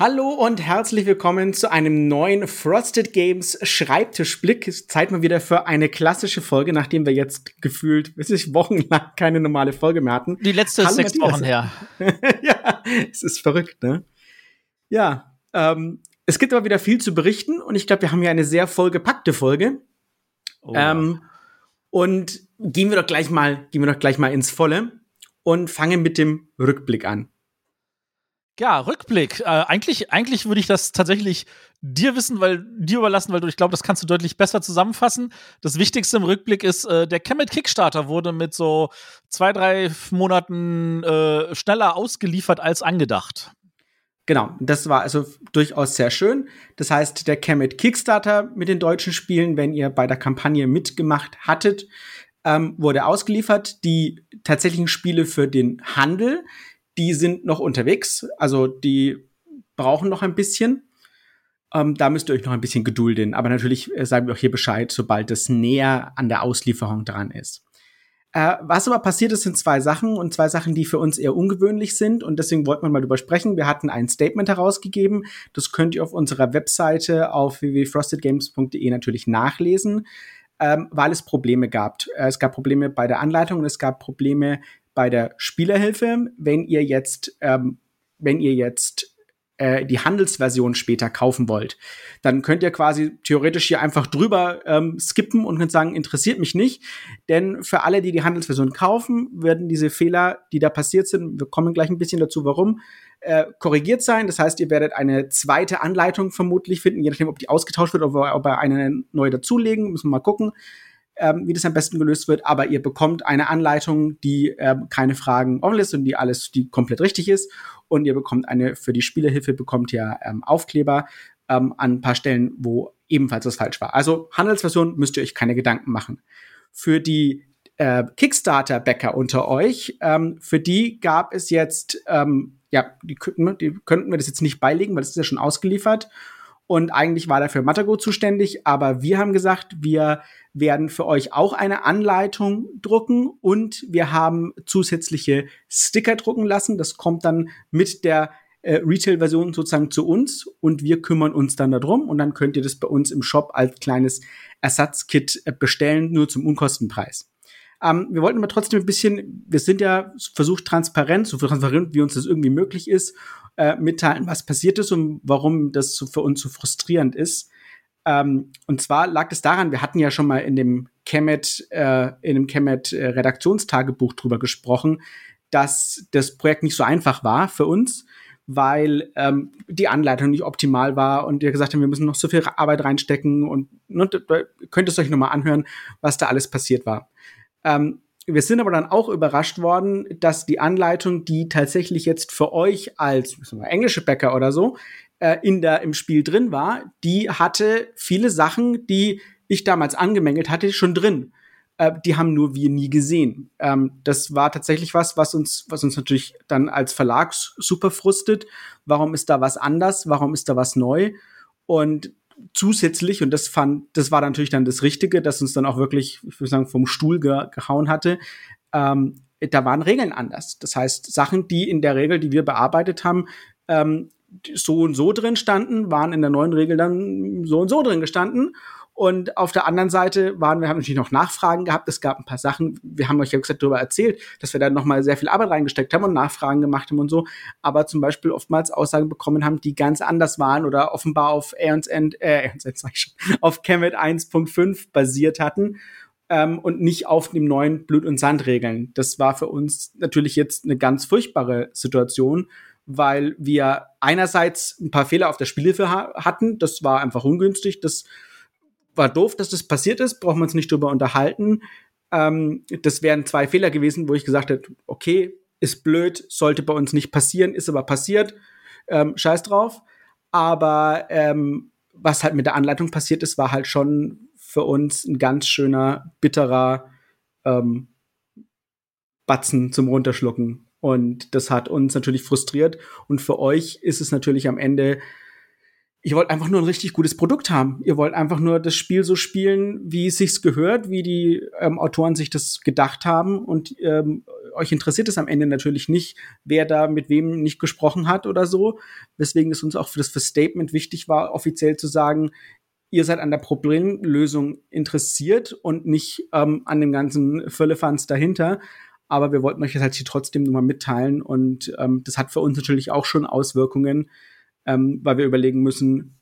Hallo und herzlich willkommen zu einem neuen Frosted Games Schreibtischblick. Zeit mal wieder für eine klassische Folge, nachdem wir jetzt gefühlt, weiß ich, wochenlang keine normale Folge mehr hatten. Die letzte ist sechs Wochen her. ja, es ist verrückt, ne? Ja, ähm, es gibt aber wieder viel zu berichten und ich glaube, wir haben hier eine sehr vollgepackte Folge. Oh. Ähm, und gehen wir doch gleich mal, gehen wir doch gleich mal ins Volle und fangen mit dem Rückblick an. Ja, Rückblick. Äh, eigentlich, eigentlich würde ich das tatsächlich dir wissen, weil dir überlassen, weil du, ich glaube, das kannst du deutlich besser zusammenfassen. Das Wichtigste im Rückblick ist, äh, der Kemet Kickstarter wurde mit so zwei, drei Monaten äh, schneller ausgeliefert als angedacht. Genau, das war also durchaus sehr schön. Das heißt, der Kemet Kickstarter mit den deutschen Spielen, wenn ihr bei der Kampagne mitgemacht hattet, ähm, wurde ausgeliefert. Die tatsächlichen Spiele für den Handel, die sind noch unterwegs, also die brauchen noch ein bisschen. Ähm, da müsst ihr euch noch ein bisschen gedulden. Aber natürlich äh, sagen wir auch hier Bescheid, sobald es näher an der Auslieferung dran ist. Äh, was aber passiert ist, sind zwei Sachen und zwei Sachen, die für uns eher ungewöhnlich sind und deswegen wollten wir mal drüber sprechen. Wir hatten ein Statement herausgegeben. Das könnt ihr auf unserer Webseite auf www.frostedgames.de natürlich nachlesen, ähm, weil es Probleme gab. Äh, es gab Probleme bei der Anleitung und es gab Probleme bei der Spielerhilfe, wenn ihr jetzt, ähm, wenn ihr jetzt äh, die Handelsversion später kaufen wollt, dann könnt ihr quasi theoretisch hier einfach drüber ähm, skippen und könnt sagen, interessiert mich nicht. Denn für alle, die die Handelsversion kaufen, werden diese Fehler, die da passiert sind, wir kommen gleich ein bisschen dazu, warum, äh, korrigiert sein. Das heißt, ihr werdet eine zweite Anleitung vermutlich finden, je nachdem, ob die ausgetauscht wird oder ob wir eine neu dazulegen. Müssen wir mal gucken ähm, wie das am besten gelöst wird, aber ihr bekommt eine Anleitung, die ähm, keine Fragen offen lässt und die alles, die komplett richtig ist. Und ihr bekommt eine, für die Spielerhilfe bekommt ihr ähm, Aufkleber ähm, an ein paar Stellen, wo ebenfalls was falsch war. Also Handelsversion müsst ihr euch keine Gedanken machen. Für die äh, Kickstarter-Bäcker unter euch, ähm, für die gab es jetzt, ähm, ja, die, die könnten wir das jetzt nicht beilegen, weil es ist ja schon ausgeliefert. Und eigentlich war dafür Matago zuständig, aber wir haben gesagt, wir werden für euch auch eine Anleitung drucken und wir haben zusätzliche Sticker drucken lassen. Das kommt dann mit der äh, Retail-Version sozusagen zu uns und wir kümmern uns dann darum und dann könnt ihr das bei uns im Shop als kleines Ersatzkit äh, bestellen, nur zum Unkostenpreis. Ähm, wir wollten aber trotzdem ein bisschen, wir sind ja versucht transparent, so transparent wie uns das irgendwie möglich ist äh, mitteilen, was passiert ist und warum das so für uns so frustrierend ist. Ähm, und zwar lag es daran, wir hatten ja schon mal in dem Kemet, äh, in dem Kemet äh, Redaktionstagebuch drüber gesprochen, dass das Projekt nicht so einfach war für uns, weil ähm, die Anleitung nicht optimal war und wir gesagt haben, wir müssen noch so viel Arbeit reinstecken und, und da könnt ihr euch nochmal anhören, was da alles passiert war. Ähm, wir sind aber dann auch überrascht worden, dass die Anleitung, die tatsächlich jetzt für euch als wir, englische Bäcker oder so äh, in der im Spiel drin war, die hatte viele Sachen, die ich damals angemängelt hatte, schon drin. Äh, die haben nur wir nie gesehen. Ähm, das war tatsächlich was, was uns, was uns natürlich dann als Verlag super frustet. Warum ist da was anders? Warum ist da was neu? Und zusätzlich, und das fand, das war natürlich dann das Richtige, dass uns dann auch wirklich, ich würde sagen, vom Stuhl ge gehauen hatte, ähm, da waren Regeln anders. Das heißt, Sachen, die in der Regel, die wir bearbeitet haben, ähm, so und so drin standen, waren in der neuen Regel dann so und so drin gestanden. Und auf der anderen Seite waren wir haben natürlich noch Nachfragen gehabt. Es gab ein paar Sachen. Wir haben euch ja gesagt darüber erzählt, dass wir da noch mal sehr viel Arbeit reingesteckt haben und Nachfragen gemacht haben und so. Aber zum Beispiel oftmals Aussagen bekommen haben, die ganz anders waren oder offenbar auf Aeons End, äh, Aeons End, sag ich schon, auf Kemet 1.5 basiert hatten. Ähm, und nicht auf dem neuen Blut- und Sandregeln. Das war für uns natürlich jetzt eine ganz furchtbare Situation, weil wir einerseits ein paar Fehler auf der Spielhilfe ha hatten. Das war einfach ungünstig. Das war doof, dass das passiert ist, brauchen wir uns nicht drüber unterhalten. Ähm, das wären zwei Fehler gewesen, wo ich gesagt hätte, okay, ist blöd, sollte bei uns nicht passieren, ist aber passiert, ähm, scheiß drauf. Aber ähm, was halt mit der Anleitung passiert ist, war halt schon für uns ein ganz schöner, bitterer ähm, Batzen zum Runterschlucken. Und das hat uns natürlich frustriert. Und für euch ist es natürlich am Ende ihr wollt einfach nur ein richtig gutes Produkt haben. Ihr wollt einfach nur das Spiel so spielen, wie es sich gehört, wie die ähm, Autoren sich das gedacht haben. Und ähm, euch interessiert es am Ende natürlich nicht, wer da mit wem nicht gesprochen hat oder so. Weswegen es uns auch für das für Statement wichtig war, offiziell zu sagen, ihr seid an der Problemlösung interessiert und nicht ähm, an dem ganzen Völlefanz dahinter. Aber wir wollten euch das halt hier trotzdem nochmal mitteilen und ähm, das hat für uns natürlich auch schon Auswirkungen, ähm, weil wir überlegen müssen,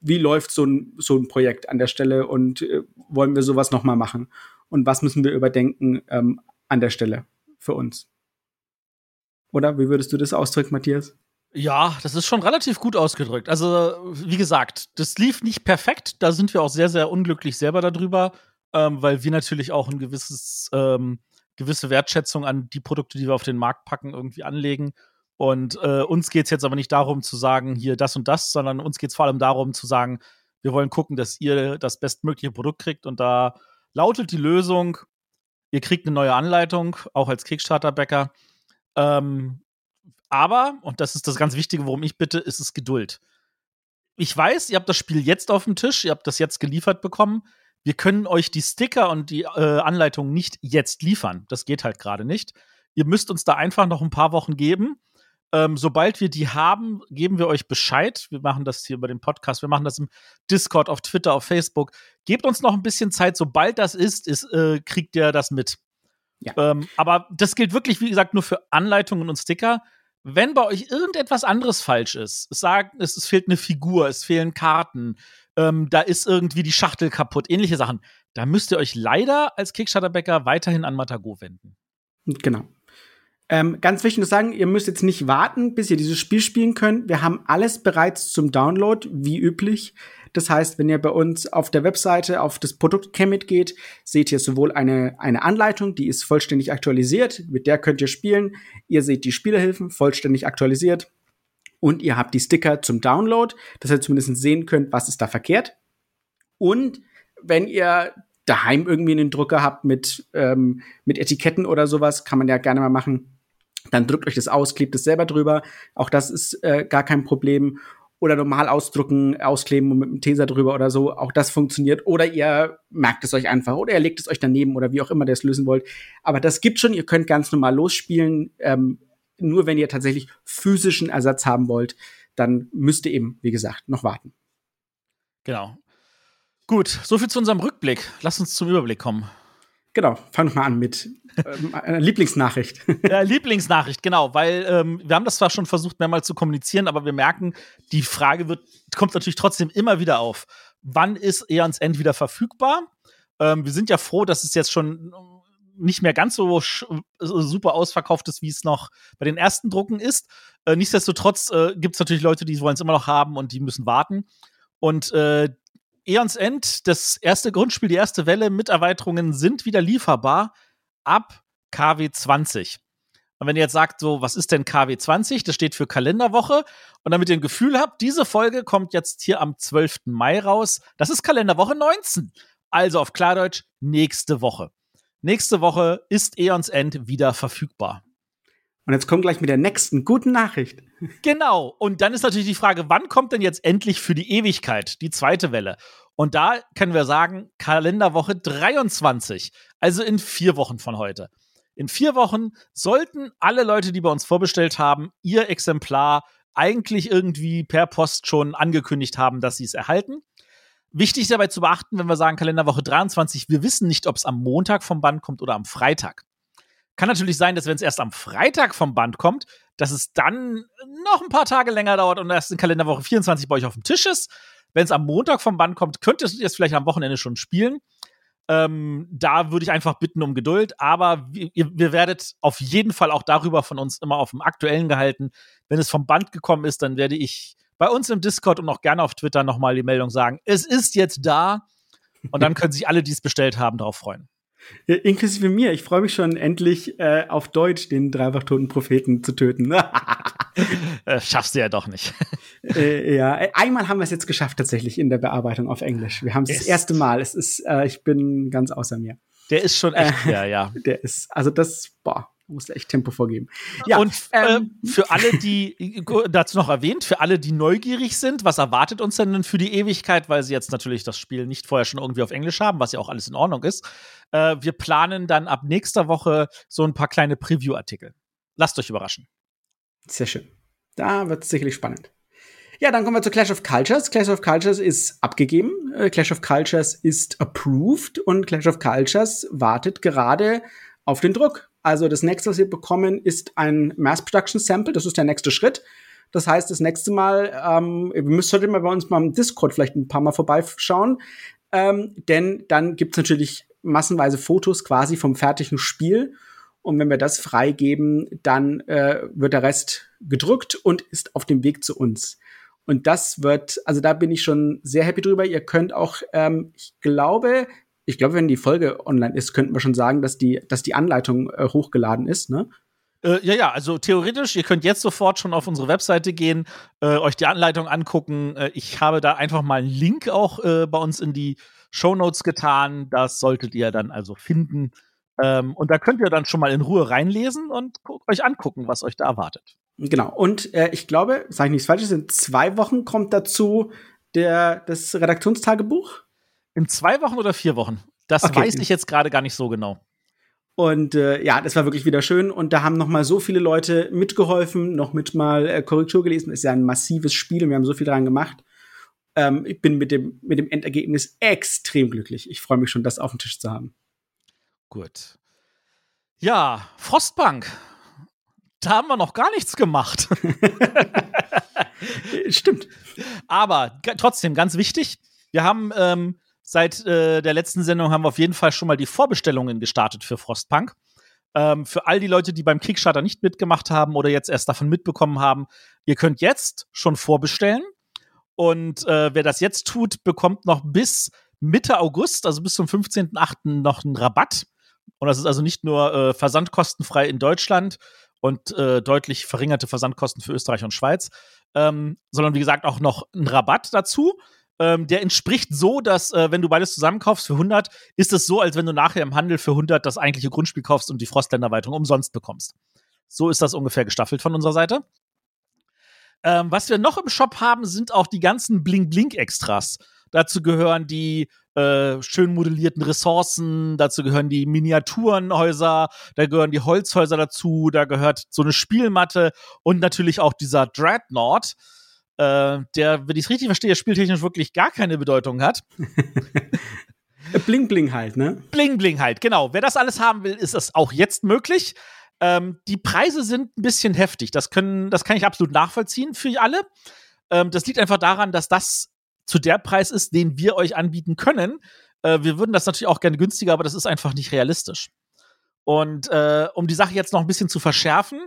wie läuft so ein, so ein Projekt an der Stelle und äh, wollen wir sowas nochmal machen? Und was müssen wir überdenken ähm, an der Stelle für uns? Oder wie würdest du das ausdrücken, Matthias? Ja, das ist schon relativ gut ausgedrückt. Also, wie gesagt, das lief nicht perfekt. Da sind wir auch sehr, sehr unglücklich selber darüber, ähm, weil wir natürlich auch ein gewisses, ähm, gewisse Wertschätzung an die Produkte, die wir auf den Markt packen, irgendwie anlegen. Und äh, uns geht es jetzt aber nicht darum zu sagen, hier das und das, sondern uns geht es vor allem darum zu sagen, wir wollen gucken, dass ihr das bestmögliche Produkt kriegt. Und da lautet die Lösung, ihr kriegt eine neue Anleitung, auch als Kickstarter-Bäcker. Ähm, aber, und das ist das ganz Wichtige, worum ich bitte, ist es Geduld. Ich weiß, ihr habt das Spiel jetzt auf dem Tisch, ihr habt das jetzt geliefert bekommen. Wir können euch die Sticker und die äh, Anleitung nicht jetzt liefern. Das geht halt gerade nicht. Ihr müsst uns da einfach noch ein paar Wochen geben. Ähm, sobald wir die haben, geben wir euch Bescheid. Wir machen das hier über den Podcast, wir machen das im Discord, auf Twitter, auf Facebook. Gebt uns noch ein bisschen Zeit. Sobald das ist, ist äh, kriegt ihr das mit. Ja. Ähm, aber das gilt wirklich, wie gesagt, nur für Anleitungen und Sticker. Wenn bei euch irgendetwas anderes falsch ist, es sagt, es, es fehlt eine Figur, es fehlen Karten, ähm, da ist irgendwie die Schachtel kaputt, ähnliche Sachen, da müsst ihr euch leider als Kickstarter-Bäcker weiterhin an Matago wenden. Genau. Ähm, ganz wichtig zu sagen, ihr müsst jetzt nicht warten, bis ihr dieses Spiel spielen könnt. Wir haben alles bereits zum Download, wie üblich. Das heißt, wenn ihr bei uns auf der Webseite auf das Produkt Chemit geht, seht ihr sowohl eine, eine Anleitung, die ist vollständig aktualisiert, mit der könnt ihr spielen. Ihr seht die Spielerhilfen, vollständig aktualisiert. Und ihr habt die Sticker zum Download, dass ihr zumindest sehen könnt, was ist da verkehrt. Und wenn ihr daheim irgendwie einen Drucker habt mit, ähm, mit Etiketten oder sowas, kann man ja gerne mal machen dann drückt euch das aus, klebt es selber drüber. Auch das ist äh, gar kein Problem. Oder normal ausdrucken, auskleben und mit einem Teser drüber oder so. Auch das funktioniert. Oder ihr merkt es euch einfach. Oder ihr legt es euch daneben oder wie auch immer ihr es lösen wollt. Aber das gibt schon. Ihr könnt ganz normal losspielen. Ähm, nur wenn ihr tatsächlich physischen Ersatz haben wollt, dann müsst ihr eben, wie gesagt, noch warten. Genau. Gut, soviel zu unserem Rückblick. Lass uns zum Überblick kommen. Genau, fang mal an mit ähm, einer Lieblingsnachricht. Ja, Lieblingsnachricht, genau, weil ähm, wir haben das zwar schon versucht, mehrmals zu kommunizieren, aber wir merken, die Frage wird, kommt natürlich trotzdem immer wieder auf. Wann ist Eons End wieder verfügbar? Ähm, wir sind ja froh, dass es jetzt schon nicht mehr ganz so super ausverkauft ist, wie es noch bei den ersten Drucken ist. Äh, nichtsdestotrotz äh, gibt es natürlich Leute, die wollen es immer noch haben und die müssen warten. Und äh, Eons End, das erste Grundspiel, die erste Welle mit Erweiterungen sind wieder lieferbar ab KW 20. Und wenn ihr jetzt sagt, so, was ist denn KW 20? Das steht für Kalenderwoche. Und damit ihr ein Gefühl habt, diese Folge kommt jetzt hier am 12. Mai raus. Das ist Kalenderwoche 19. Also auf Klardeutsch, nächste Woche. Nächste Woche ist Eons End wieder verfügbar. Und jetzt kommt gleich mit der nächsten guten Nachricht. Genau. Und dann ist natürlich die Frage, wann kommt denn jetzt endlich für die Ewigkeit die zweite Welle? Und da können wir sagen, Kalenderwoche 23, also in vier Wochen von heute. In vier Wochen sollten alle Leute, die bei uns vorbestellt haben, ihr Exemplar eigentlich irgendwie per Post schon angekündigt haben, dass sie es erhalten. Wichtig dabei zu beachten, wenn wir sagen Kalenderwoche 23, wir wissen nicht, ob es am Montag vom Band kommt oder am Freitag. Kann natürlich sein, dass wenn es erst am Freitag vom Band kommt, dass es dann noch ein paar Tage länger dauert und erst in Kalenderwoche 24 bei euch auf dem Tisch ist. Wenn es am Montag vom Band kommt, könnt ihr es vielleicht am Wochenende schon spielen. Ähm, da würde ich einfach bitten um Geduld, aber wir, wir, werdet auf jeden Fall auch darüber von uns immer auf dem Aktuellen gehalten. Wenn es vom Band gekommen ist, dann werde ich bei uns im Discord und auch gerne auf Twitter nochmal die Meldung sagen, es ist jetzt da. Und dann können sich alle, die es bestellt haben, darauf freuen. Inklusive mir. Ich freue mich schon endlich äh, auf Deutsch den dreifach toten Propheten zu töten. äh, schaffst du ja doch nicht. äh, ja, einmal haben wir es jetzt geschafft tatsächlich in der Bearbeitung auf Englisch. Wir haben es das erste Mal. Es ist, äh, ich bin ganz außer mir. Der ist schon echt, äh, ja, ja. Der ist, also das, boah, musste echt Tempo vorgeben. Ja, und ähm, äh, für alle, die, dazu noch erwähnt, für alle, die neugierig sind, was erwartet uns denn für die Ewigkeit, weil sie jetzt natürlich das Spiel nicht vorher schon irgendwie auf Englisch haben, was ja auch alles in Ordnung ist. Äh, wir planen dann ab nächster Woche so ein paar kleine Preview-Artikel. Lasst euch überraschen. Sehr schön. Da wird es sicherlich spannend. Ja, dann kommen wir zu Clash of Cultures. Clash of Cultures ist abgegeben. Äh, Clash of Cultures ist approved und Clash of Cultures wartet gerade auf den Druck. Also das nächste, was wir bekommen, ist ein Mass Production Sample. Das ist der nächste Schritt. Das heißt, das nächste Mal, ähm, wir müssen heute mal bei uns mal im Discord vielleicht ein paar Mal vorbeischauen. Ähm, denn dann gibt's natürlich massenweise Fotos quasi vom fertigen Spiel. Und wenn wir das freigeben, dann äh, wird der Rest gedrückt und ist auf dem Weg zu uns. Und das wird, also da bin ich schon sehr happy drüber. Ihr könnt auch, ähm, ich glaube, ich glaube, wenn die Folge online ist, könnten wir schon sagen, dass die, dass die Anleitung äh, hochgeladen ist, ne? Äh, ja, ja, also theoretisch, ihr könnt jetzt sofort schon auf unsere Webseite gehen, äh, euch die Anleitung angucken. Äh, ich habe da einfach mal einen Link auch äh, bei uns in die Show Notes getan. Das solltet ihr dann also finden. Ähm, und da könnt ihr dann schon mal in Ruhe reinlesen und euch angucken, was euch da erwartet. Genau. Und äh, ich glaube, sage ich nichts Falsches, in zwei Wochen kommt dazu der, das Redaktionstagebuch. In zwei Wochen oder vier Wochen? Das okay. weiß ich jetzt gerade gar nicht so genau. Und äh, ja, das war wirklich wieder schön. Und da haben noch mal so viele Leute mitgeholfen, noch mit mal äh, Korrektur gelesen. Ist ja ein massives Spiel und wir haben so viel dran gemacht. Ähm, ich bin mit dem, mit dem Endergebnis extrem glücklich. Ich freue mich schon, das auf dem Tisch zu haben. Gut. Ja, Frostbank da haben wir noch gar nichts gemacht. Stimmt. Aber trotzdem ganz wichtig, wir haben ähm, seit äh, der letzten Sendung haben wir auf jeden Fall schon mal die Vorbestellungen gestartet für Frostpunk. Ähm, für all die Leute, die beim Kickstarter nicht mitgemacht haben oder jetzt erst davon mitbekommen haben, ihr könnt jetzt schon vorbestellen. Und äh, wer das jetzt tut, bekommt noch bis Mitte August, also bis zum 15.8. noch einen Rabatt. Und das ist also nicht nur äh, versandkostenfrei in Deutschland, und äh, deutlich verringerte Versandkosten für Österreich und Schweiz, ähm, sondern wie gesagt auch noch ein Rabatt dazu. Ähm, der entspricht so, dass äh, wenn du beides zusammenkaufst für 100, ist es so, als wenn du nachher im Handel für 100 das eigentliche Grundspiel kaufst und die Frostländerweiterung umsonst bekommst. So ist das ungefähr gestaffelt von unserer Seite. Ähm, was wir noch im Shop haben, sind auch die ganzen Bling-Blink-Extras. Dazu gehören die äh, schön modellierten Ressourcen, dazu gehören die Miniaturenhäuser, da gehören die Holzhäuser dazu, da gehört so eine Spielmatte und natürlich auch dieser Dreadnought, äh, der, wenn ich es richtig verstehe, spieltechnisch wirklich gar keine Bedeutung hat. Bling Bling halt, ne? Bling Bling halt, genau. Wer das alles haben will, ist das auch jetzt möglich. Ähm, die Preise sind ein bisschen heftig. Das können, das kann ich absolut nachvollziehen für alle. Ähm, das liegt einfach daran, dass das zu der Preis ist, den wir euch anbieten können. Äh, wir würden das natürlich auch gerne günstiger, aber das ist einfach nicht realistisch. Und äh, um die Sache jetzt noch ein bisschen zu verschärfen,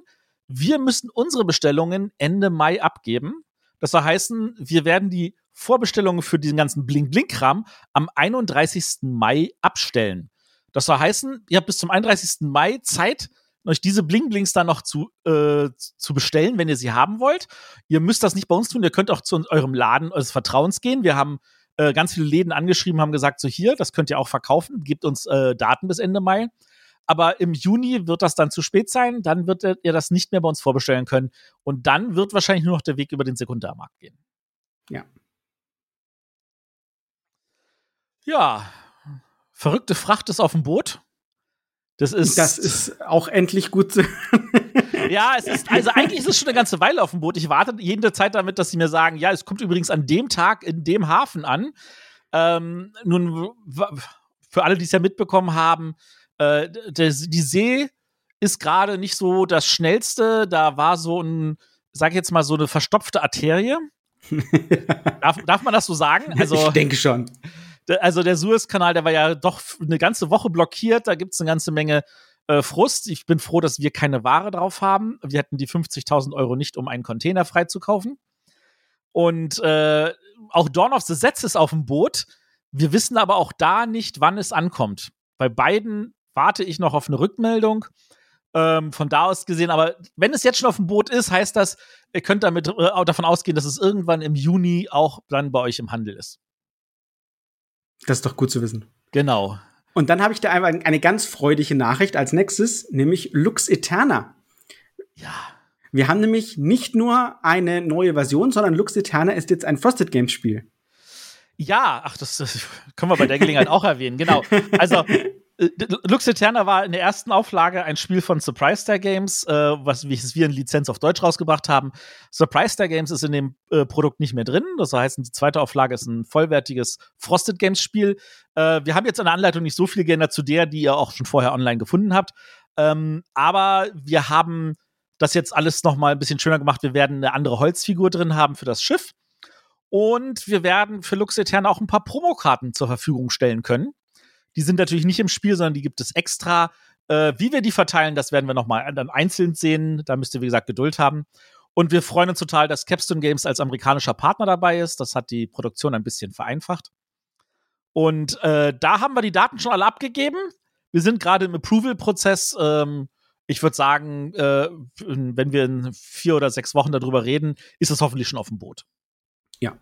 wir müssen unsere Bestellungen Ende Mai abgeben. Das soll heißen, wir werden die Vorbestellungen für diesen ganzen Blink-Blink-Kram am 31. Mai abstellen. Das soll heißen, ihr habt bis zum 31. Mai Zeit, euch diese Bling-Blings dann noch zu, äh, zu bestellen, wenn ihr sie haben wollt. Ihr müsst das nicht bei uns tun, ihr könnt auch zu eurem Laden eures Vertrauens gehen. Wir haben äh, ganz viele Läden angeschrieben, haben gesagt, so hier, das könnt ihr auch verkaufen, gebt uns äh, Daten bis Ende Mai. Aber im Juni wird das dann zu spät sein, dann wird ihr das nicht mehr bei uns vorbestellen können. Und dann wird wahrscheinlich nur noch der Weg über den Sekundärmarkt gehen. Ja. Ja, verrückte Fracht ist auf dem Boot. Das ist, das ist auch endlich gut zu Ja, es ist, also eigentlich ist es schon eine ganze Weile auf dem Boot. Ich warte jede Zeit damit, dass sie mir sagen, ja, es kommt übrigens an dem Tag in dem Hafen an. Ähm, nun, für alle, die es ja mitbekommen haben, äh, der, die See ist gerade nicht so das Schnellste. Da war so ein, sag ich jetzt mal, so eine verstopfte Arterie. darf, darf man das so sagen? Also, ich denke schon also der Suezkanal, der war ja doch eine ganze Woche blockiert. Da gibt es eine ganze Menge äh, Frust. Ich bin froh, dass wir keine Ware drauf haben. Wir hätten die 50.000 Euro nicht, um einen Container freizukaufen. Und äh, auch Dawn of the Sets ist auf dem Boot. Wir wissen aber auch da nicht, wann es ankommt. Bei beiden warte ich noch auf eine Rückmeldung. Ähm, von da aus gesehen, aber wenn es jetzt schon auf dem Boot ist, heißt das, ihr könnt damit äh, davon ausgehen, dass es irgendwann im Juni auch dann bei euch im Handel ist. Das ist doch gut zu wissen. Genau. Und dann habe ich da einfach eine ganz freudige Nachricht als nächstes, nämlich Lux Eterna. Ja. Wir haben nämlich nicht nur eine neue Version, sondern Lux Eterna ist jetzt ein Frosted Games Spiel. Ja, ach, das, das können wir bei der Gelegenheit auch erwähnen, genau. Also, Lux Eterna war in der ersten Auflage ein Spiel von Surprise Star Games, äh, was wir in Lizenz auf Deutsch rausgebracht haben. Surprise Star Games ist in dem äh, Produkt nicht mehr drin. Das heißt, die zweite Auflage ist ein vollwertiges Frosted Games Spiel. Äh, wir haben jetzt in der Anleitung nicht so viel geändert zu der, die ihr auch schon vorher online gefunden habt. Ähm, aber wir haben das jetzt alles noch mal ein bisschen schöner gemacht. Wir werden eine andere Holzfigur drin haben für das Schiff. Und wir werden für Lux Eterna auch ein paar Promokarten zur Verfügung stellen können. Die sind natürlich nicht im Spiel, sondern die gibt es extra. Äh, wie wir die verteilen, das werden wir noch mal dann einzeln sehen. Da müsst ihr, wie gesagt, Geduld haben. Und wir freuen uns total, dass Capstone Games als amerikanischer Partner dabei ist. Das hat die Produktion ein bisschen vereinfacht. Und äh, da haben wir die Daten schon alle abgegeben. Wir sind gerade im Approval-Prozess. Ähm, ich würde sagen, äh, wenn wir in vier oder sechs Wochen darüber reden, ist es hoffentlich schon auf dem Boot. Ja.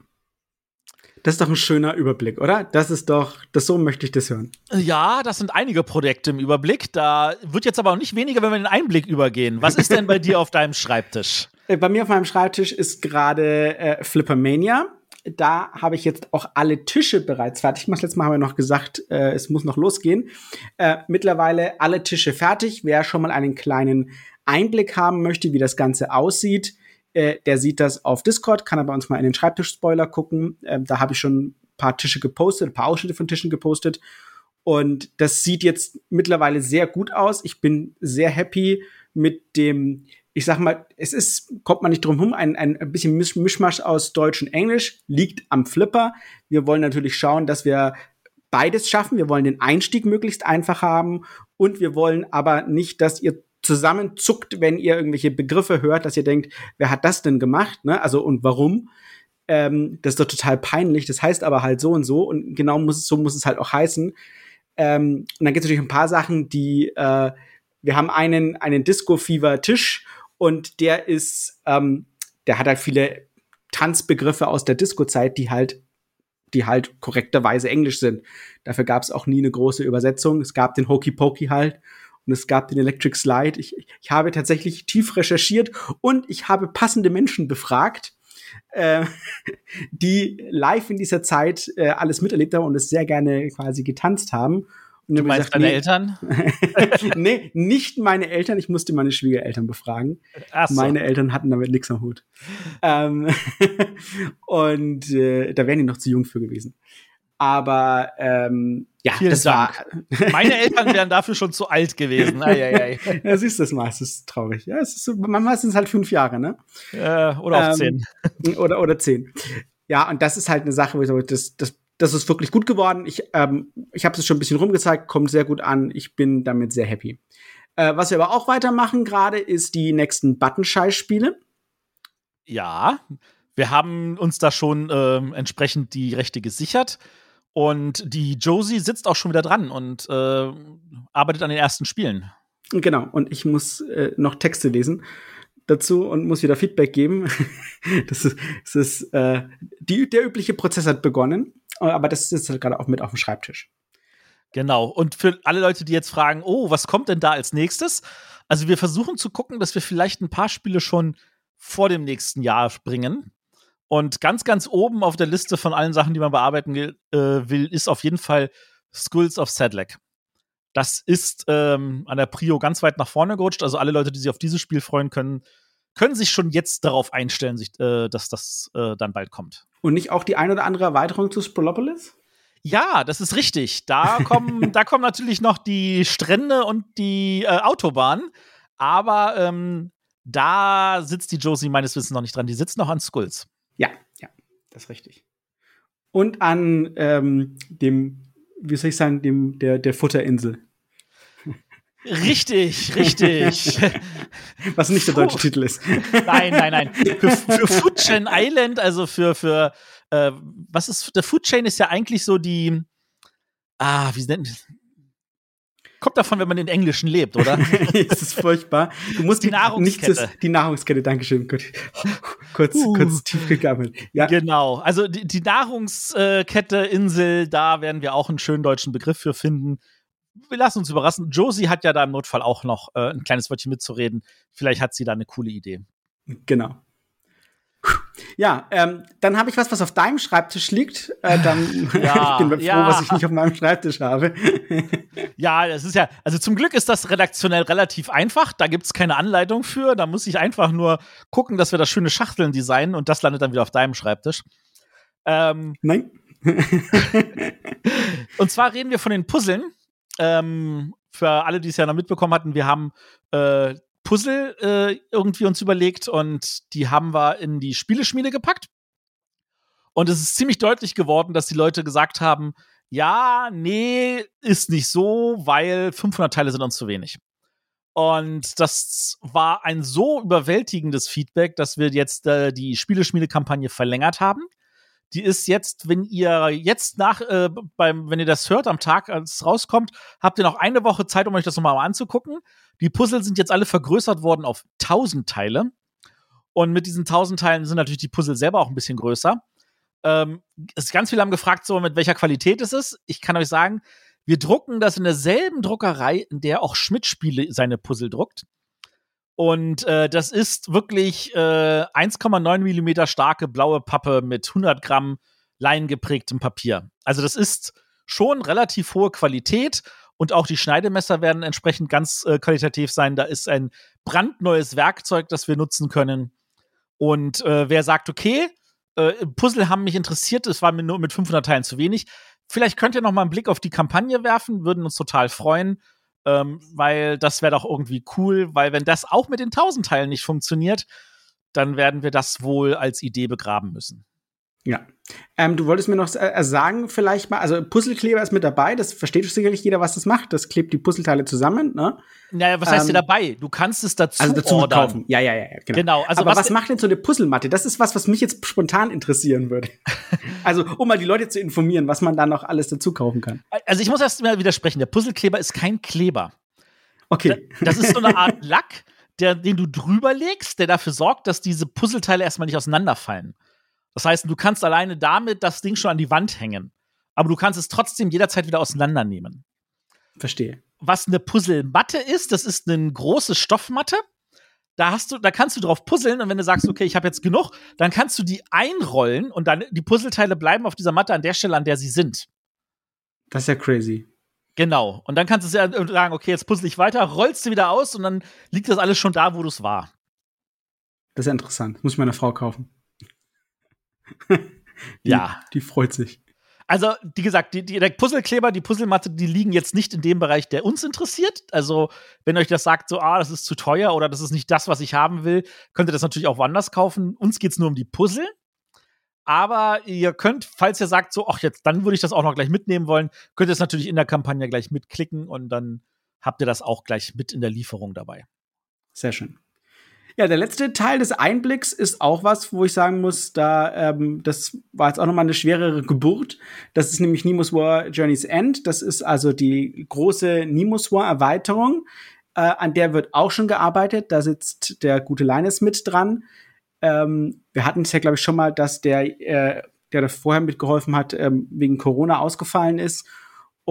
Das ist doch ein schöner Überblick, oder? Das ist doch, das so möchte ich das hören. Ja, das sind einige Projekte im Überblick. Da wird jetzt aber auch nicht weniger, wenn wir in den Einblick übergehen. Was ist denn bei dir auf deinem Schreibtisch? Äh, bei mir auf meinem Schreibtisch ist gerade äh, Flippermania. Da habe ich jetzt auch alle Tische bereits fertig. Letztes Mal haben wir noch gesagt, äh, es muss noch losgehen. Äh, mittlerweile alle Tische fertig. Wer schon mal einen kleinen Einblick haben möchte, wie das Ganze aussieht, äh, der sieht das auf Discord, kann aber uns mal in den Schreibtisch-Spoiler gucken. Ähm, da habe ich schon ein paar Tische gepostet, ein paar Ausschnitte von Tischen gepostet. Und das sieht jetzt mittlerweile sehr gut aus. Ich bin sehr happy mit dem, ich sag mal, es ist, kommt man nicht drum herum, ein, ein bisschen Mischmasch aus Deutsch und Englisch, liegt am Flipper. Wir wollen natürlich schauen, dass wir beides schaffen. Wir wollen den Einstieg möglichst einfach haben und wir wollen aber nicht, dass ihr zusammenzuckt, wenn ihr irgendwelche Begriffe hört, dass ihr denkt, wer hat das denn gemacht, ne? Also und warum? Ähm, das ist doch total peinlich. Das heißt aber halt so und so und genau muss so muss es halt auch heißen. Ähm, und dann gibt es natürlich ein paar Sachen, die äh, wir haben einen einen Disco Fever Tisch und der ist, ähm, der hat halt viele Tanzbegriffe aus der Disco-Zeit, die halt die halt korrekterweise Englisch sind. Dafür gab es auch nie eine große Übersetzung. Es gab den Hokey Pokey halt und es gab den Electric Slide. Ich, ich habe tatsächlich tief recherchiert und ich habe passende Menschen befragt, äh, die live in dieser Zeit äh, alles miterlebt haben und es sehr gerne quasi getanzt haben. Und du meinst gesagt, deine nee, Eltern? nee, nicht meine Eltern. Ich musste meine Schwiegereltern befragen. So. Meine Eltern hatten damit nichts am Hut. Ähm, und äh, da wären die noch zu jung für gewesen. Aber ähm, ja, Vielen das Dank. war. Meine Eltern wären dafür schon zu alt gewesen. Ei, ei, ei. ja, siehst du das mal, es ist traurig. Ja, es ist so, manchmal sind es halt fünf Jahre, ne? Äh, oder auch ähm, zehn. Oder, oder zehn. Ja, und das ist halt eine Sache, wo ich so, das, das, das ist wirklich gut geworden. Ich, ähm, ich habe es schon ein bisschen rumgezeigt, kommt sehr gut an. Ich bin damit sehr happy. Äh, was wir aber auch weitermachen gerade, ist die nächsten Buttonscheiß-Spiele. Ja, wir haben uns da schon äh, entsprechend die Rechte gesichert. Und die Josie sitzt auch schon wieder dran und äh, arbeitet an den ersten Spielen. Genau, und ich muss äh, noch Texte lesen dazu und muss wieder Feedback geben. das ist, das ist äh, die, der übliche Prozess hat begonnen, aber das ist halt gerade auch mit auf dem Schreibtisch. Genau. Und für alle Leute, die jetzt fragen, oh, was kommt denn da als nächstes? Also wir versuchen zu gucken, dass wir vielleicht ein paar Spiele schon vor dem nächsten Jahr bringen. Und ganz, ganz oben auf der Liste von allen Sachen, die man bearbeiten will, äh, will ist auf jeden Fall Skulls of Sadlec. Das ist ähm, an der Prio ganz weit nach vorne gerutscht. Also alle Leute, die sich auf dieses Spiel freuen können, können sich schon jetzt darauf einstellen, sich, äh, dass das äh, dann bald kommt. Und nicht auch die ein oder andere Erweiterung zu Sprolopolis? Ja, das ist richtig. Da kommen, da kommen natürlich noch die Strände und die äh, Autobahn. Aber ähm, da sitzt die Josie meines Wissens noch nicht dran. Die sitzt noch an Skulls. Ja, ja, das ist richtig. Und an ähm, dem, wie soll ich sagen, dem, der, der Futterinsel. Richtig, richtig. Was nicht der deutsche Puh. Titel ist. Nein, nein, nein. Für, für Food Chain Island, also für, für äh, was ist, der Food Chain ist ja eigentlich so die, ah, wie nennt Kommt davon, wenn man in Englischen lebt, oder? das ist furchtbar. Du musst die, Nahrungskette. Nichts, die Nahrungskette, Dankeschön. Gut. Kurz, uh, kurz tief gegammelt. Ja. Genau. Also die, die Nahrungskette Insel, da werden wir auch einen schönen deutschen Begriff für finden. wir lassen uns überraschen. Josie hat ja da im Notfall auch noch äh, ein kleines Wörtchen mitzureden. Vielleicht hat sie da eine coole Idee. Genau. Ja, ähm, dann habe ich was, was auf deinem Schreibtisch liegt. Äh, dann Ja, ich bin froh, ja. was ich nicht auf meinem Schreibtisch habe. Ja, das ist ja, also zum Glück ist das redaktionell relativ einfach. Da gibt's keine Anleitung für. Da muss ich einfach nur gucken, dass wir da schöne Schachteln designen und das landet dann wieder auf deinem Schreibtisch. Ähm, Nein? und zwar reden wir von den Puzzeln. Ähm, für alle, die es ja noch mitbekommen hatten, wir haben äh, Puzzle äh, irgendwie uns überlegt und die haben wir in die Spieleschmiede gepackt. Und es ist ziemlich deutlich geworden, dass die Leute gesagt haben, ja, nee, ist nicht so, weil 500 Teile sind uns zu wenig. Und das war ein so überwältigendes Feedback, dass wir jetzt äh, die Spieleschmiede-Kampagne verlängert haben. Die ist jetzt, wenn ihr jetzt nach, äh, beim, wenn ihr das hört am Tag, als es rauskommt, habt ihr noch eine Woche Zeit, um euch das nochmal anzugucken. Die Puzzle sind jetzt alle vergrößert worden auf 1000 Teile. Und mit diesen 1000 Teilen sind natürlich die Puzzle selber auch ein bisschen größer. Ähm, es ganz viele haben gefragt, so mit welcher Qualität es ist. Ich kann euch sagen, wir drucken das in derselben Druckerei, in der auch Schmidt-Spiele seine Puzzle druckt. Und äh, das ist wirklich äh, 1,9 Millimeter starke blaue Pappe mit 100 Gramm leingeprägtem Papier. Also das ist schon relativ hohe Qualität und auch die Schneidemesser werden entsprechend ganz äh, qualitativ sein. Da ist ein brandneues Werkzeug, das wir nutzen können. Und äh, wer sagt, okay, äh, Puzzle haben mich interessiert, es war mir nur mit 500 Teilen zu wenig. Vielleicht könnt ihr noch mal einen Blick auf die Kampagne werfen, würden uns total freuen, ähm, weil das wäre doch irgendwie cool, weil wenn das auch mit den 1000 Teilen nicht funktioniert, dann werden wir das wohl als Idee begraben müssen. Ja. Ähm, du wolltest mir noch äh, sagen, vielleicht mal, also Puzzlekleber ist mit dabei, das versteht sicherlich jeder, was das macht. Das klebt die Puzzleteile zusammen, ne? Naja, was heißt Ähm, dir dabei? Du kannst es dazu, Also dazu ordern. kaufen. Ja, ja, ja, ja, genau. Genau, also Aber was- was, macht denn so eine Puzzlematte? Das ist was, was mich jetzt spontan interessieren würde. also, um mal die Leute zu informieren, was man da noch alles dazu kaufen kann. Also ich muss erst mal widersprechen, der Puzzlekleber ist kein Kleber. Okay. Das ist so eine Art Lack, der, den du drüber legst, der dafür sorgt, dass diese Puzzleteile erstmal nicht auseinanderfallen. Das heißt, du kannst alleine damit das Ding schon an die Wand hängen. Aber du kannst es trotzdem jederzeit wieder auseinandernehmen. Verstehe. Was eine Puzzlematte ist, das ist eine große Stoffmatte. Da hast du, da kannst du drauf puzzeln und wenn du sagst, okay, ich habe jetzt genug, dann kannst du die einrollen und dann die Puzzleteile bleiben auf dieser Matte an der Stelle, an der sie sind. Das ist ja crazy. Genau. Und dann kannst du ja sagen, okay, jetzt puzzle ich weiter, rollst du wieder aus und dann liegt das alles schon da, wo es war. Das ist ja interessant. Muss ich meiner Frau kaufen. die, Ja. Die freut sich. Also, wie gesagt, die, die, der Puzzlekleber, die Puzzlematte, die liegen jetzt nicht in dem Bereich, der uns interessiert. Also, wenn euch das sagt, so, ah, das ist zu teuer oder das ist nicht das, was ich haben will, könnt ihr das natürlich auch woanders kaufen. Uns geht's nur um die Puzzle. Aber ihr könnt, falls ihr sagt, so, ach, jetzt, dann würde ich das auch noch gleich mitnehmen wollen, könnt ihr es natürlich in der Kampagne gleich mitklicken und dann habt ihr das auch gleich mit in der Lieferung dabei. Sehr schön. Ja, der letzte Teil des Einblicks ist auch was, wo ich sagen muss, da ähm, das war jetzt auch noch mal eine schwerere Geburt. Das ist nämlich Nemo's War Journey's End. Das ist also die große Nemo's War Erweiterung. Äh, an der wird auch schon gearbeitet. Da sitzt der gute Linus mit dran. Ähm, wir hatten es ja, glaube ich, schon mal, dass der, äh, der da vorher mitgeholfen hat, ähm, wegen Corona ausgefallen ist.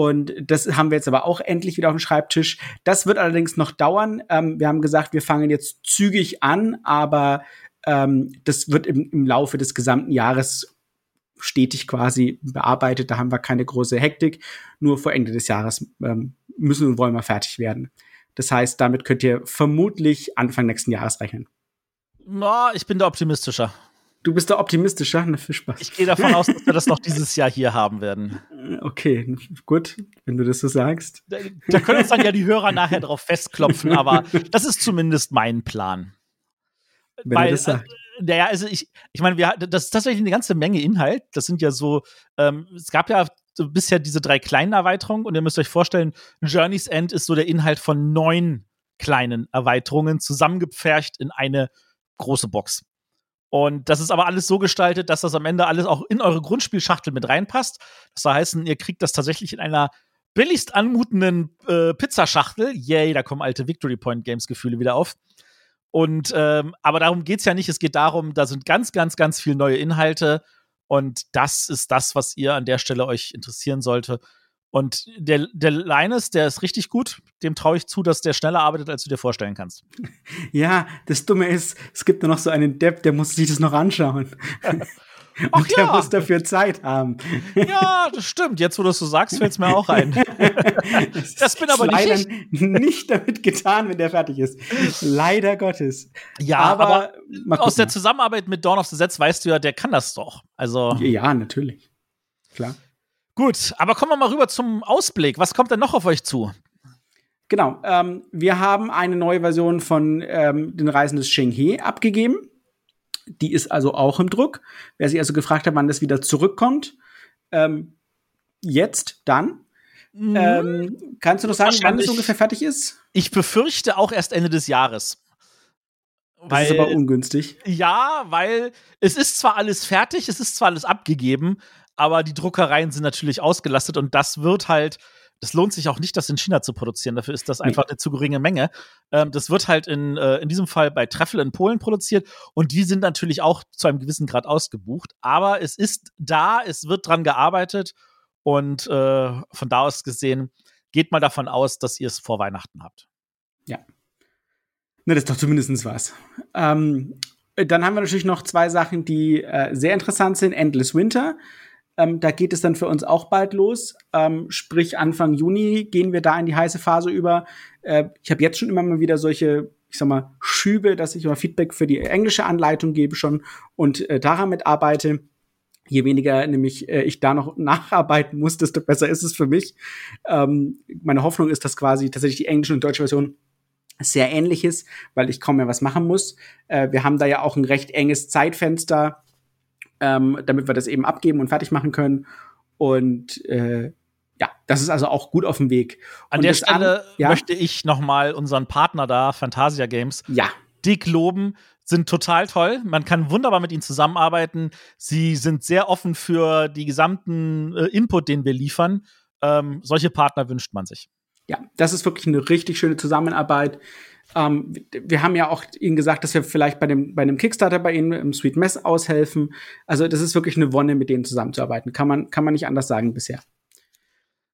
Und das haben wir jetzt aber auch endlich wieder auf dem Schreibtisch. Das wird allerdings noch dauern. Ähm, wir haben gesagt, wir fangen jetzt zügig an, aber ähm, das wird im, im Laufe des gesamten Jahres stetig quasi bearbeitet. Da haben wir keine große Hektik. Nur vor Ende des Jahres ähm, müssen und wollen wir fertig werden. Das heißt, damit könnt ihr vermutlich Anfang nächsten Jahres rechnen. Na, ich bin da optimistischer. Du bist da optimistischer, ne, für Spaß. Ich gehe davon aus, dass wir das noch dieses Jahr hier haben werden. Okay, gut, wenn du das so sagst. Da, da können uns dann ja die Hörer nachher drauf festklopfen, aber das ist zumindest mein Plan. Wenn er das sagt. Äh, naja, also ich, ich meine, wir, das ist tatsächlich eine ganze Menge Inhalt. Das sind ja so, ähm, es gab ja bisher diese drei kleinen Erweiterungen und ihr müsst euch vorstellen, Journey's End ist so der Inhalt von neun kleinen Erweiterungen zusammengepfercht in eine große Box. Und das ist aber alles so gestaltet, dass das am Ende alles auch in eure Grundspielschachtel mit reinpasst. Das heißt, ihr kriegt das tatsächlich in einer billigst anmutenden äh, Pizzaschachtel. Yay, da kommen alte Victory Point Games Gefühle wieder auf. Und ähm, aber darum geht's ja nicht. Es geht darum, da sind ganz, ganz, ganz viel neue Inhalte. Und das ist das, was ihr an der Stelle euch interessieren sollte. Und der, der Linus, der ist richtig gut. Dem traue ich zu, dass der schneller arbeitet, als du dir vorstellen kannst. Ja, das Dumme ist, es gibt nur noch so einen Depp, der muss sich das noch anschauen. Ach Und der ja. muss dafür Zeit haben. Ja, das stimmt. Jetzt, wo du es so sagst, fällt es mir auch ein. das, das bin aber nicht ich. nicht damit getan, wenn der fertig ist. Leider Gottes. Ja, aber, aber aus der Zusammenarbeit mit Dawn of the Sets weißt du ja, der kann das doch. Also ja, natürlich. Klar. Gut, aber kommen wir mal rüber zum Ausblick. Was kommt denn noch auf euch zu? Genau, ähm, wir haben eine neue Version von ähm, den Reisen des Shenghe abgegeben. Die ist also auch im Druck. Wer sich also gefragt hat, wann das wieder zurückkommt, ähm, jetzt, dann. Mhm. Ähm, kannst du noch sagen, wann es ungefähr fertig ist? Ich befürchte auch erst Ende des Jahres. Das weil, ist aber ungünstig. Ja, weil es ist zwar alles fertig, es ist zwar alles abgegeben, aber die Druckereien sind natürlich ausgelastet und das wird halt das lohnt sich auch nicht, das in China zu produzieren. Dafür ist das einfach eine zu geringe Menge. Ähm, das wird halt in, äh, in diesem Fall bei Treffel in Polen produziert und die sind natürlich auch zu einem gewissen Grad ausgebucht. Aber es ist da, es wird dran gearbeitet und äh, von da aus gesehen geht mal davon aus, dass ihr es vor Weihnachten habt. Ja. Na, das ist doch zumindest was. Ähm, dann haben wir natürlich noch zwei Sachen, die äh, sehr interessant sind. Endless Winter ähm, da geht es dann für uns auch bald los. Ähm, sprich, Anfang Juni gehen wir da in die heiße Phase über. Äh, ich habe jetzt schon immer mal wieder solche, ich sag mal, Schübe, dass ich immer Feedback für die englische Anleitung gebe schon und äh, daran mitarbeite. Je weniger nämlich äh, ich da noch nacharbeiten muss, desto besser ist es für mich. Ähm, meine Hoffnung ist, dass quasi tatsächlich die englische und deutsche Version sehr ähnlich ist, weil ich kaum mehr was machen muss. Äh, wir haben da ja auch ein recht enges Zeitfenster ähm, damit wir das eben abgeben und fertig machen können. Und äh, ja, das ist also auch gut auf dem Weg. An und der Stelle an, ja? möchte ich noch mal unseren Partner da, Fantasia Games, ja. dick loben. Sind total toll. Man kann wunderbar mit ihnen zusammenarbeiten. Sie sind sehr offen für die gesamten äh, Input, den wir liefern. Ähm, solche Partner wünscht man sich. Ja, das ist wirklich eine richtig schöne Zusammenarbeit. Ähm, wir haben ja auch Ihnen gesagt, dass wir vielleicht bei dem, bei einem Kickstarter bei Ihnen im Sweet Mess aushelfen. Also das ist wirklich eine Wonne, mit denen zusammenzuarbeiten. Kann man, kann man nicht anders sagen bisher.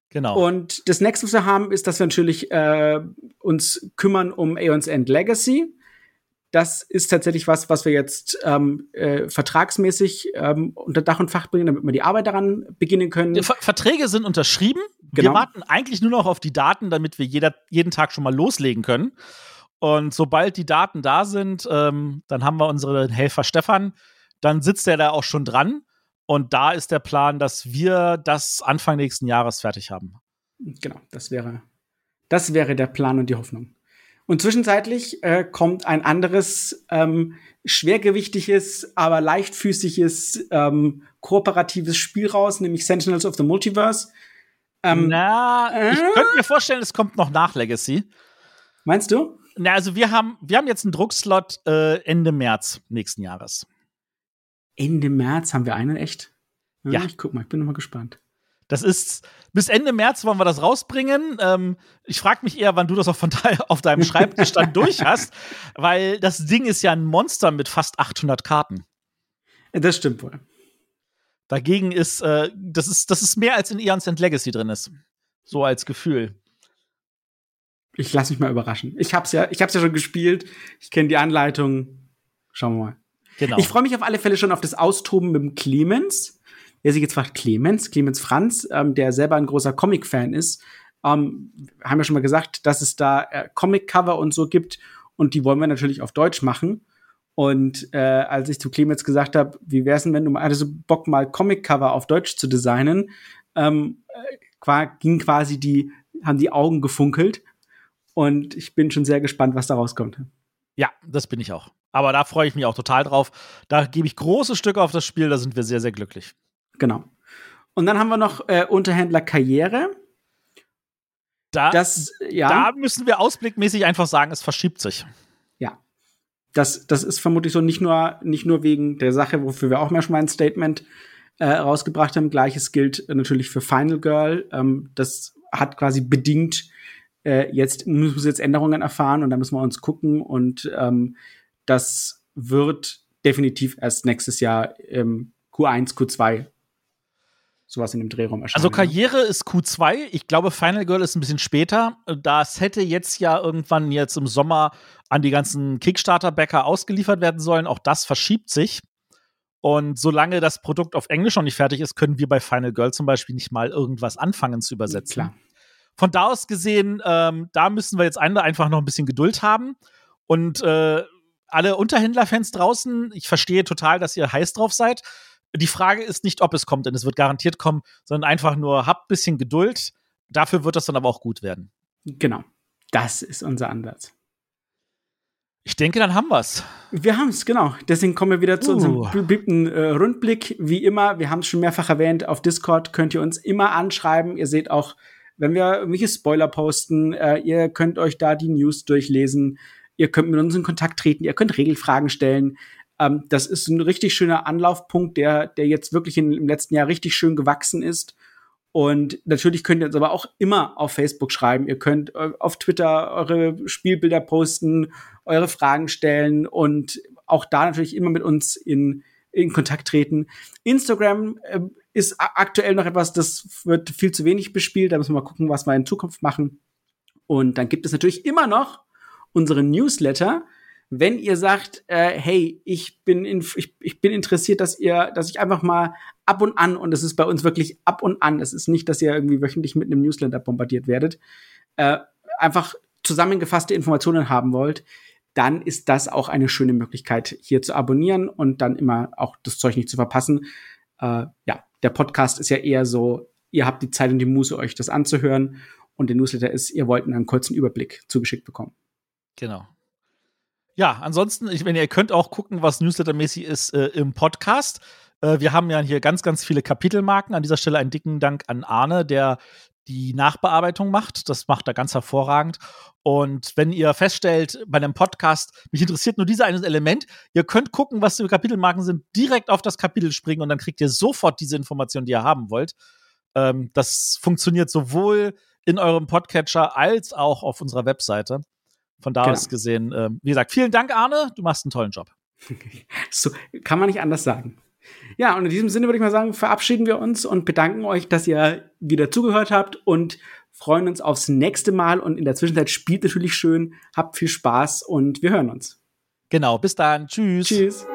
Genau. Und das nächste, was wir haben, ist, dass wir natürlich äh, uns kümmern um Aeons End Legacy. Das ist tatsächlich was, was wir jetzt ähm, äh, vertragsmäßig ähm, unter Dach und Fach bringen, damit wir die Arbeit daran beginnen können. Ver Verträge sind unterschrieben. Genau. Wir warten eigentlich nur noch auf die Daten, damit wir jeder, jeden Tag schon mal loslegen können. Und sobald die Daten da sind, ähm, dann haben wir unseren Helfer Stefan. Dann sitzt er da auch schon dran. Und da ist der Plan, dass wir das Anfang nächsten Jahres fertig haben. Genau, das wäre, das wäre der Plan und die Hoffnung. Und zwischenzeitlich äh, kommt ein anderes ähm, schwergewichtiges, aber leichtfüßiges ähm, kooperatives Spiel raus, nämlich Sentinels of the Multiverse. Ähm, Na, äh? ich könnte mir vorstellen, es kommt noch nach Legacy. Meinst du? Na, also wir haben, wir haben jetzt einen Druckslot äh, Ende März nächsten Jahres. Ende März haben wir einen echt? Ja. ja. Ich guck mal, ich bin noch mal gespannt. Das ist bis Ende März wollen wir das rausbringen. Ähm, ich frage mich eher, wann du das auf, auf deinem Schreibtisch dann durch hast, weil das Ding ist ja ein Monster mit fast 800 Karten. Das stimmt wohl. Dagegen ist äh, das ist das ist mehr als in Eons and Legacy drin ist. So als Gefühl ich lasse mich mal überraschen. Ich hab's ja, ich hab's ja schon gespielt. Ich kenne die Anleitung. Schauen wir mal. Genau. Ich freue mich auf alle Fälle schon auf das Austoben mit dem Clemens. Wer sich jetzt fragt, Clemens, Clemens Franz, ähm, der selber ein großer Comic-Fan ist, ähm, haben ja schon mal gesagt, dass es da äh, Comic-Cover und so gibt und die wollen wir natürlich auf Deutsch machen. Und äh, als ich zu Clemens gesagt habe, wie wär's denn, wenn du mal also Bock mal Comic-Cover auf Deutsch zu designen, ähm, äh, ging quasi die, haben die Augen gefunkelt und ich bin schon sehr gespannt, was da rauskommt. Ja, das bin ich auch. Aber da freue ich mich auch total drauf. Da gebe ich große Stücke auf das Spiel, da sind wir sehr, sehr glücklich. Genau. Und dann haben wir noch äh, Unterhändler Karriere. Da, das, ja. da müssen wir ausblickmäßig einfach sagen, es verschiebt sich. Ja. Das, das ist vermutlich so nicht nur, nicht nur wegen der Sache, wofür wir auch mal schon mal ein Statement äh, rausgebracht haben. Gleiches gilt natürlich für Final Girl. Ähm, das hat quasi bedingt äh, jetzt müssen wir jetzt Änderungen erfahren und da müssen wir uns gucken und ähm, das wird definitiv erst nächstes Jahr ähm, Q1, Q2 sowas in dem Drehraum erscheinen. Also Karriere ist Q2. Ich glaube, Final Girl ist ein bisschen später. Das hätte jetzt ja irgendwann jetzt im Sommer an die ganzen Kickstarter-Bäcker ausgeliefert werden sollen. Auch das verschiebt sich. Und solange das Produkt auf Englisch noch nicht fertig ist, können wir bei Final Girl zum Beispiel nicht mal irgendwas anfangen zu übersetzen. Klar. Von da aus gesehen, ähm, da müssen wir jetzt einfach noch ein bisschen Geduld haben. Und äh, alle Unterhändlerfans draußen, ich verstehe total, dass ihr heiß drauf seid. Die Frage ist nicht, ob es kommt, denn es wird garantiert kommen, sondern einfach nur, habt ein bisschen Geduld. Dafür wird das dann aber auch gut werden. Genau. Das ist unser Ansatz. Ich denke, dann haben wir's. Wir haben's, genau. Deswegen kommen wir wieder zu uh. unserem beliebten äh, Rundblick. Wie immer, wir haben es schon mehrfach erwähnt, auf Discord könnt ihr uns immer anschreiben. Ihr seht auch, wenn wir irgendwelche Spoiler posten, äh, ihr könnt euch da die News durchlesen. Ihr könnt mit uns in Kontakt treten, ihr könnt Regelfragen stellen. Ähm, das ist ein richtig schöner Anlaufpunkt, der, der jetzt wirklich in, im letzten Jahr richtig schön gewachsen ist. Und natürlich könnt ihr uns aber auch immer auf Facebook schreiben. Ihr könnt äh, auf Twitter eure Spielbilder posten, eure Fragen stellen und auch da natürlich immer mit uns in, in Kontakt treten. Instagram äh, ist aktuell noch etwas, das wird viel zu wenig bespielt. Da müssen wir mal gucken, was wir in Zukunft machen. Und dann gibt es natürlich immer noch unseren Newsletter, wenn ihr sagt, äh, hey, ich bin, in, ich, ich bin interessiert, dass ihr, dass ich einfach mal ab und an, und es ist bei uns wirklich ab und an, es ist nicht, dass ihr irgendwie wöchentlich mit einem Newsletter bombardiert werdet, äh, einfach zusammengefasste Informationen haben wollt, dann ist das auch eine schöne Möglichkeit, hier zu abonnieren und dann immer auch das Zeug nicht zu verpassen. Äh, ja, der Podcast ist ja eher so, ihr habt die Zeit und die Muße, euch das anzuhören. Und der Newsletter ist, ihr wollt einen kurzen Überblick zugeschickt bekommen. Genau. Ja, ansonsten, ich, wenn ihr könnt auch gucken, was newslettermäßig ist äh, im Podcast. Äh, wir haben ja hier ganz, ganz viele Kapitelmarken. An dieser Stelle einen dicken Dank an Arne, der die Nachbearbeitung macht. Das macht er ganz hervorragend. Und wenn ihr feststellt bei einem Podcast, mich interessiert nur dieser eine Element, ihr könnt gucken, was die Kapitelmarken sind, direkt auf das Kapitel springen und dann kriegt ihr sofort diese Information, die ihr haben wollt. Ähm, das funktioniert sowohl in eurem Podcatcher als auch auf unserer Webseite. Von da genau. aus gesehen, äh, wie gesagt, vielen Dank, Arne. Du machst einen tollen Job. so kann man nicht anders sagen. Ja, und in diesem Sinne würde ich mal sagen, verabschieden wir uns und bedanken euch, dass ihr wieder zugehört habt und freuen uns aufs nächste Mal. Und in der Zwischenzeit spielt natürlich schön, habt viel Spaß und wir hören uns. Genau, bis dann. Tschüss. Tschüss.